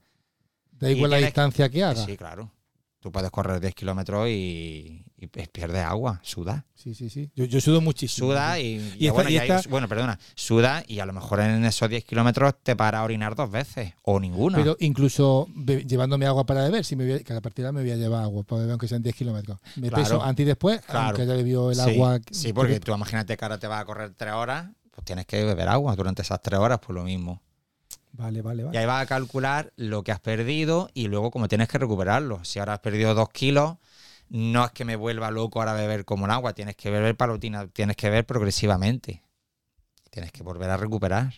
Da igual la distancia que haga. Sí, claro. Tú puedes correr 10 kilómetros y, y pierdes agua, suda. Sí, sí, sí. Yo, yo sudo muchísimo. Suda y, Y y esta- bueno, perdona, suda y a lo mejor en esos 10 kilómetros te para a orinar dos veces o ninguna. Pero incluso llevándome agua para beber, si me voy a, que a partir de ahora me voy a llevar agua para beber aunque sean 10 kilómetros. Me Claro. peso antes y después, Claro. aunque haya bebido el Sí, agua. Sí, porque tú imagínate que ahora te vas a correr 3 horas, pues tienes que beber agua durante esas 3 horas, pues lo mismo. Vale, vale, Y ahí vas a calcular lo que has perdido y luego cómo tienes que recuperarlo. Si ahora has perdido dos kilos, no es que me vuelva loco ahora a beber como el agua, tienes que beber palotina, tienes que beber progresivamente. Tienes que volver a recuperar.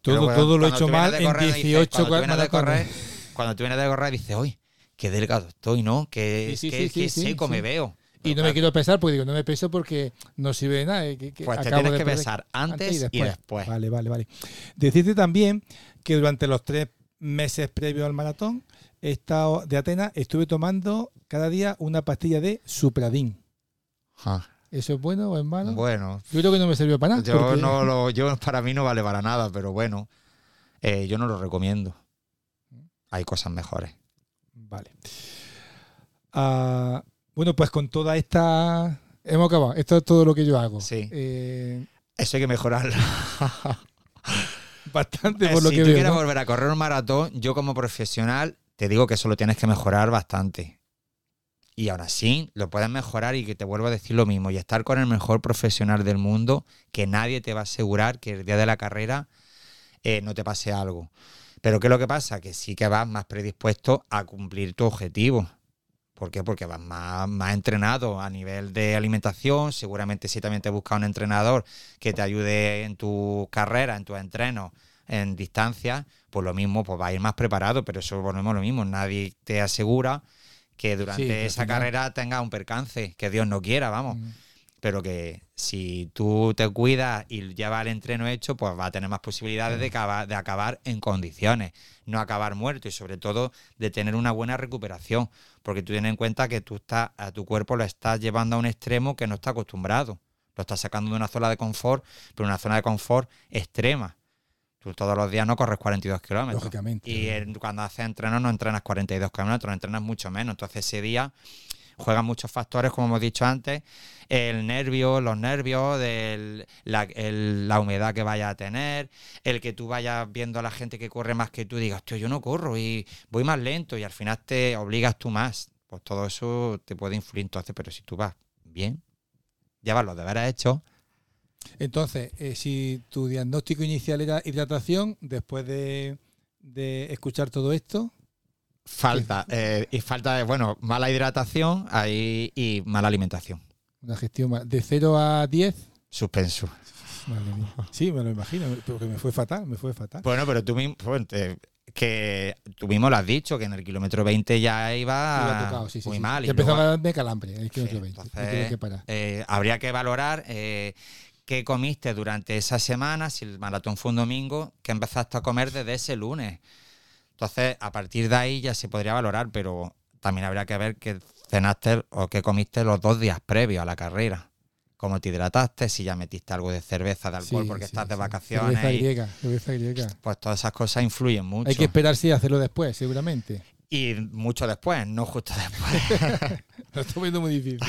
Todo, bueno, todo lo he cuando hecho mal en correr, dices, 18 cuando tú de correr, cuando tú vienes de correr dices, uy, qué delgado estoy, ¿no? Qué, Sí, sí, qué- sí, qué seco me veo. Y no me quiero pesar porque digo, no me peso porque no sirve de nada. eh, que- que Pues te tienes que besar antes, y después. Vale, vale, vale. Decirte también que durante los tres meses previos al maratón he estado de Atenas, estuve tomando cada día una pastilla de Supradín. Ah, ¿Eso es bueno o es malo? Bueno, Yo creo que no me sirvió para nada. Yo porque- no lo, yo para mí no vale para nada, pero bueno, eh, yo no lo recomiendo. Hay cosas mejores. Vale. Ah, bueno, pues con toda esta... Hemos acabado. Esto es todo lo que yo hago. Sí. Eh, Eso hay que mejorarlo. [LAUGHS] bastante Eh, lo si que tú quieres ¿no? volver a correr un maratón, yo como profesional te digo que eso lo tienes que mejorar bastante. Y aún así lo puedes mejorar y que te vuelvo a decir lo mismo y estar con el mejor profesional del mundo, que nadie te va a asegurar que el día de la carrera eh, no te pase algo. Pero ¿qué es lo que pasa? Que sí que vas más predispuesto a cumplir tu objetivo. ¿Por qué? Porque vas más, más entrenado a nivel de alimentación. Seguramente si también te buscas un entrenador que te ayude en tu carrera, en tus entrenos, en distancia, pues lo mismo, pues va a ir más preparado, pero eso volvemos a lo mismo. Nadie te asegura que durante Sí, esa carrera tengas un percance, que Dios no quiera, vamos. Mm. Pero que si tú te cuidas y llevas el entreno hecho, pues va a tener más posibilidades de acabar, de acabar en condiciones, no acabar muerto y sobre todo de tener una buena recuperación. Porque tú tienes en cuenta que tú estás, a tu cuerpo lo estás llevando a un extremo que no está acostumbrado. Lo estás sacando de una zona de confort, pero una zona de confort extrema. Tú todos los días no corres 42 kilómetros. Lógicamente. Y cuando haces entreno no entrenas 42 kilómetros, entrenas mucho menos. Entonces ese día juegan muchos factores, como hemos dicho antes, el nervio, los nervios, del- la, la humedad que vayas a tener, el que tú vayas viendo a la gente que corre más que tú digas, hostia, yo no corro y voy más lento y al final te obligas tú más. Pues todo eso te puede influir entonces, pero si tú vas bien, llevas los deberes hechos, Entonces, eh, si tu diagnóstico inicial era hidratación, después de, de escuchar todo esto, falta. eh, y falta de, bueno, mala hidratación ahí, y mala alimentación. Una gestión ma- de 0 a 10. Suspenso. Madre mía. [LAUGHS] Sí, me lo imagino, porque me fue fatal, me fue fatal. Bueno, pero tú mismo, bueno, te- que tú mismo lo has dicho, que en el kilómetro 20 ya iba, Iba tocado, sí, sí, muy sí. mal. y Ya empezó luego- a darme calambre en el Sí, kilómetro 20. entonces, me tuve que parar. eh, habría que valorar eh, qué comiste durante esa semana, si el maratón fue un domingo, que empezaste a comer desde ese lunes. Entonces, a partir de ahí ya se podría valorar, pero también habría que ver qué cenaste o qué comiste los dos días previos a la carrera. Cómo te hidrataste, si ya metiste algo de cerveza, de alcohol, Sí, porque sí, estás de sí. vacaciones. Cerveza y, griega, cerveza griega. pues todas esas cosas influyen mucho. Hay que esperarse y hacerlo después, seguramente. Y mucho después, no justo después. [LAUGHS] Lo estoy viendo muy difícil.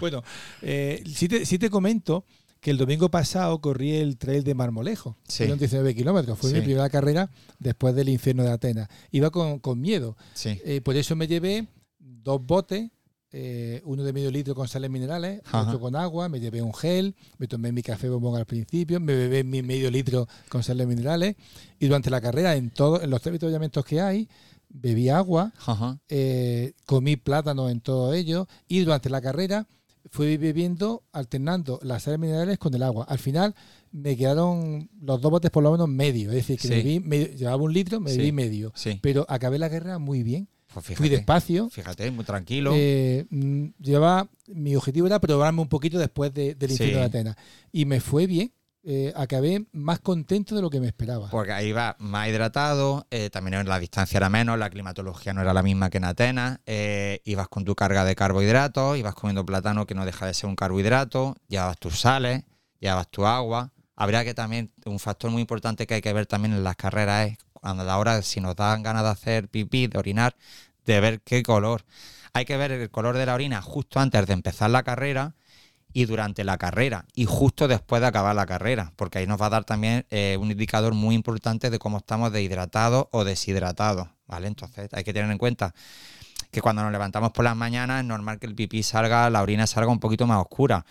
Bueno, eh, sí, te, sí te comento que el domingo pasado corrí el trail de Marmolejo. Sí. Fueron 19 kilómetros. Fue mi primera carrera después del infierno de Atenas. Iba con, con miedo. sí. Eh, por eso me llevé dos botes, eh, uno de medio litro con sales minerales, Ajá. otro con agua, me llevé un gel, me tomé mi café bombón al principio, me bebé mi medio litro con sales minerales y durante la carrera, en, todo, en los tres avituallamientos que hay, bebí agua, eh, comí plátano en todo ello y durante la carrera fui bebiendo, alternando las sales minerales con el agua. Al final me quedaron los dos botes por lo menos medio, es decir, que Sí. bebí medio- llevaba un litro, me Sí. bebí medio. Sí. Pero acabé la guerra muy bien. Pues Fui despacio. fíjate, muy tranquilo. Eh, mm, llevaba, mi objetivo era probarme un poquito después de- del Sí. de Atenas. Y me fue bien. Eh, acabé más contento de lo que me esperaba. Porque ahí va más hidratado, eh, también la distancia era menos, la climatología no era la misma que en Atenas, eh, ibas con tu carga de carbohidratos, ibas comiendo plátano que no deja de ser un carbohidrato, llevabas tus sales, llevabas tu agua. Habría que también, un factor muy importante que hay que ver también en las carreras es cuando a la hora, si nos dan ganas de hacer pipí, de orinar, de ver qué color. Hay que ver el color de la orina justo antes de empezar la carrera y durante la carrera y justo después de acabar la carrera, porque ahí nos va a dar también eh, un indicador muy importante de cómo estamos deshidratados o deshidratados, ¿vale? Entonces hay que tener en cuenta que cuando nos levantamos por las mañanas es normal que el pipí salga, la orina salga un poquito más oscura.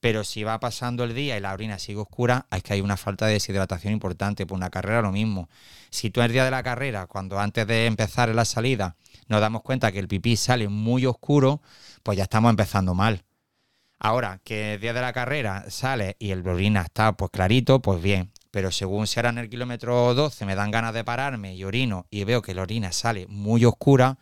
Pero si va pasando el día y la orina sigue oscura, es que hay una falta de deshidratación importante. Por una carrera lo mismo. Si tú el día de la carrera, cuando antes de empezar la salida, nos damos cuenta que el pipí sale muy oscuro, pues ya estamos empezando mal. Ahora, que el día de la carrera sale y el orina está pues clarito, pues bien. Pero según si ahora en el kilómetro 12 me dan ganas de pararme y orino y veo que la orina sale muy oscura,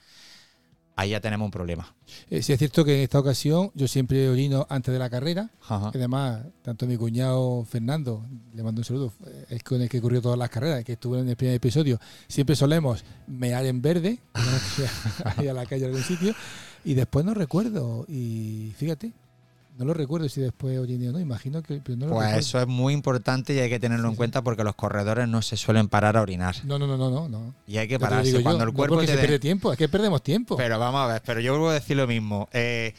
ahí ya tenemos un problema. Eh, sí es cierto que en esta ocasión yo siempre orino antes de la carrera. Ajá. Además, tanto mi cuñado Fernando, le mando un saludo, es con el que corrió todas las carreras, que estuvo en el primer episodio, siempre solemos mear en verde, [LAUGHS] ir a la calle a algún sitio, y después no recuerdo, y fíjate, no lo recuerdo si después oriné o no, imagino que pero no lo Pues recuerdo. eso es muy importante y hay que tenerlo Sí, en sí. cuenta porque los corredores no se suelen parar a orinar. No, no, no, no, no. Y hay que pararse yo, cuando el no cuerpo porque te se pierde tiempo, es que perdemos tiempo. Pero vamos a ver, pero yo vuelvo a decir lo mismo. Eh,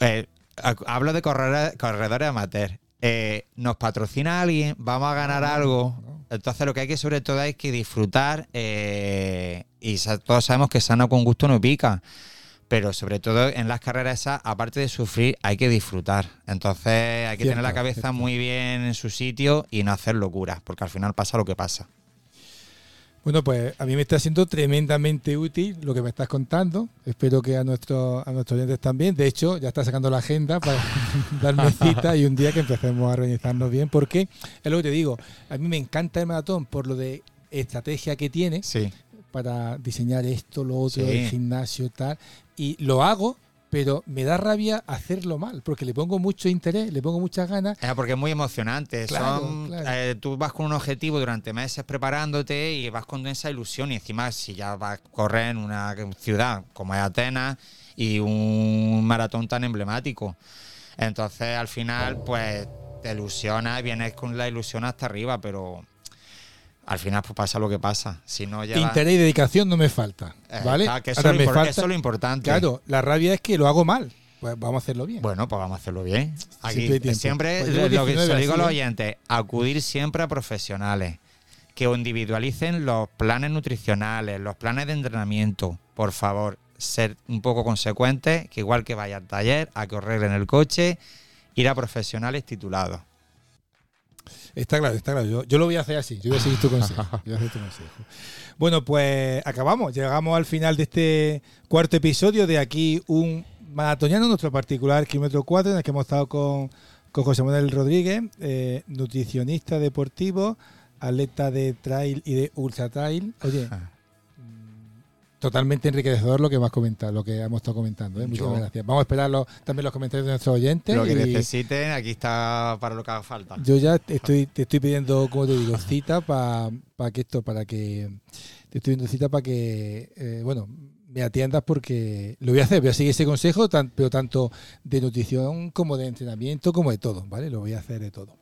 eh, ha- hablo de corredores, corredores amateur. Eh, nos patrocina alguien, vamos a ganar algo. Entonces lo que hay que sobre todo hay que disfrutar eh, y todos sabemos que sano con gusto no pica. Pero sobre todo en las carreras esas, aparte de sufrir, hay que disfrutar. Entonces hay que Cierto, tener la cabeza cierto. muy bien en su sitio y no hacer locuras, porque al final pasa lo que pasa. Bueno, pues a mí me está siendo tremendamente útil lo que me estás contando. Espero que a, nuestros a nuestros oyentes también. De hecho, ya está sacando la agenda para [LAUGHS] darme cita y un día que empecemos a organizarnos bien. Porque es lo que te digo, a mí me encanta el maratón por lo de estrategia que tiene Sí. Para diseñar esto, lo otro, Sí. el gimnasio, tal. Y lo hago, pero me da rabia hacerlo mal, porque le pongo mucho interés, le pongo muchas ganas. Eh, porque es muy emocionante. Claro, Son, claro. eh, tú vas con un objetivo durante meses preparándote y vas con esa ilusión. Y encima, si ya vas a correr en una ciudad como es Atenas y un maratón tan emblemático. Entonces, al final, pues te ilusionas, vienes con la ilusión hasta arriba, pero al final pues pasa lo que pasa. Si no llevas... Interés y dedicación no me falta, Eh, ¿vale? está, que eso, Ahora es lo me falta- eso es lo importante. Claro, la rabia es que lo hago mal. Pues vamos a hacerlo bien. Bueno, pues vamos a hacerlo bien. Aquí Siempre Pues lo que 19 se lo digo a los oyentes, acudir siempre a profesionales que os individualicen los planes nutricionales, los planes de entrenamiento. Por favor, ser un poco consecuentes, que igual que vaya al taller, a correr en el coche, ir a profesionales titulados. Está claro, está claro. Yo, yo lo voy a hacer así. Yo voy a seguir tu consejo. [LAUGHS] Yo voy a seguir tu consejo. Bueno, pues acabamos. Llegamos al final de este cuarto episodio de aquí un maratoniano, nuestro particular kilómetro 4, en el que hemos estado con, con José Manuel Rodríguez, eh, nutricionista deportivo, atleta de trail y de ultra trail. Oye, [LAUGHS] totalmente enriquecedor lo que hemos comentado, lo que hemos estado comentando. ¿eh? Muchas Yo- gracias. Vamos a esperar los- también los comentarios de nuestros oyentes. Lo que y- necesiten, aquí está para lo que haga falta. yo ya te estoy, te estoy pidiendo, como te digo, cita para que esto, para que te estoy pidiendo cita para que, eh, bueno, me atiendas porque lo voy a hacer, voy a seguir ese consejo, tan- pero tanto de nutrición como de entrenamiento, como de todo, ¿vale? Lo voy a hacer de todo.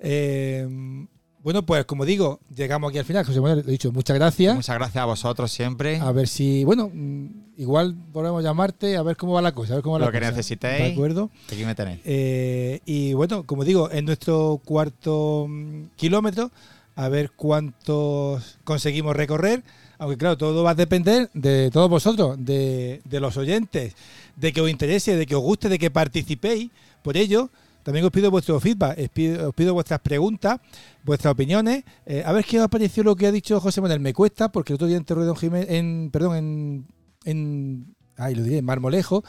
Eh, bueno, pues como digo, llegamos aquí al final. José Manuel, lo he dicho, muchas gracias. Muchas gracias a vosotros siempre. A ver si, bueno, mm, igual volvemos a llamarte a ver cómo va la cosa, a ver cómo va Lo la que cosa. necesitéis. ¿De acuerdo? Aquí me tenéis. Eh, y bueno, como digo, en nuestro cuarto mm, kilómetro, a ver cuántos conseguimos recorrer. Aunque claro, todo va a depender de todos vosotros, de, de los oyentes, de que os interese, de que os guste, de que participéis. Por ello, también os pido vuestro feedback, os pido, os pido vuestras preguntas, vuestras opiniones. Eh, a ver qué os ha parecido lo que ha dicho José Manuel. Me cuesta, porque el otro día en Jiménez, en, perdón, en, en, ay, lo diré, en Marmolejo,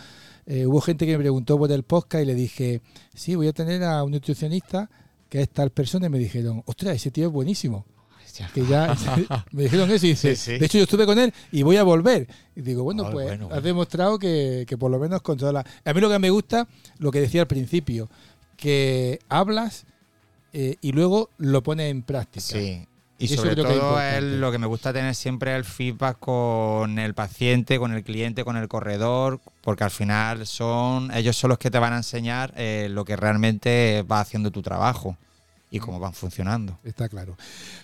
eh, hubo gente que me preguntó por el podcast y le dije, sí, voy a tener a un nutricionista que es tal persona y me dijeron, ostras, ese tío es buenísimo. Que ya [LAUGHS] me dijeron eso y dice, Sí, sí. de hecho yo estuve con él y voy a volver. Y digo, bueno, pues bueno, has demostrado que, que por lo menos controla. A mí lo que me gusta, lo que decía al principio, que hablas eh, y luego lo pones en práctica. Sí. Y Eso sobre creo que es todo es lo que me gusta tener siempre el feedback con el paciente, con el cliente, con el corredor, porque al final son ellos son los que te van a enseñar eh, lo que realmente va haciendo tu trabajo y cómo van funcionando. Está claro.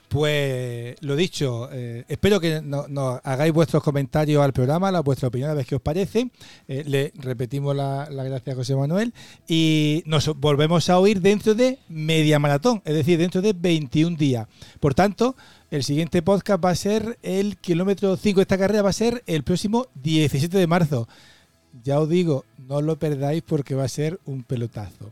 Pues lo dicho, eh, espero que no- nos hagáis vuestros comentarios al programa, la vuestra opinión, a ver qué os parece. Eh, le repetimos la, la gracia a José Manuel y nos volvemos a oír dentro de media maratón, es decir, dentro de 21 días. Por tanto, el siguiente podcast va a ser el kilómetro 5 de esta carrera, va a ser el próximo 17 de marzo. Ya os digo, no lo perdáis porque va a ser un pelotazo.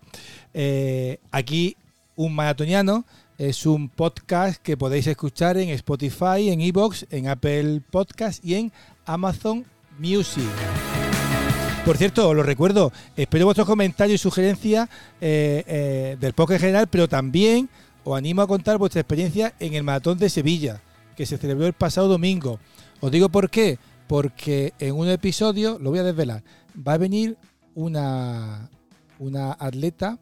Eh, aquí un maratoniano es un podcast que podéis escuchar en Spotify, en Evox, en Apple Podcast y en Amazon Music. Por cierto, os lo recuerdo, espero vuestros comentarios y sugerencias eh, eh, del podcast en general, pero también os animo a contar vuestra experiencia en el Maratón de Sevilla, que se celebró el pasado domingo. Os digo por qué, porque en un episodio, lo voy a desvelar, va a venir una, una atleta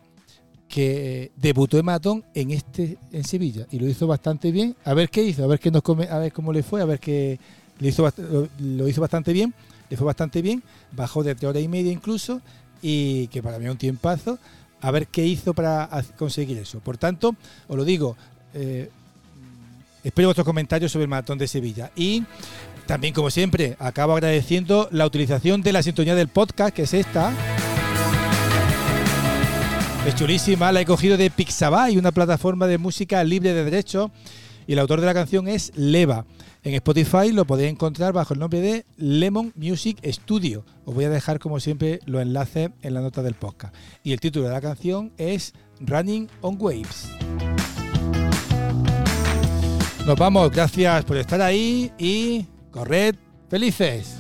que debutó en maratón en este en Sevilla y lo hizo bastante bien. A ver qué hizo, a ver qué nos come, a ver cómo le fue, a ver qué lo, hizo bastante bien, le fue bastante bien, bajó de horas y media incluso y que para mí es un tiempazo. A ver qué hizo para conseguir eso. Por tanto, os lo digo, eh, espero vuestros comentarios sobre el maratón de Sevilla y también como siempre acabo agradeciendo la utilización de la sintonía del podcast que es esta. Es chulísima, la he cogido de Pixabay, una plataforma de música libre de derechos, y el autor de la canción es Leva. En Spotify lo podéis encontrar bajo el nombre de Lemon Music Studio. Os voy a dejar, como siempre, los enlaces en la nota del podcast. Y el título de la canción es Running on Waves. Nos vamos, gracias por estar ahí y corred felices.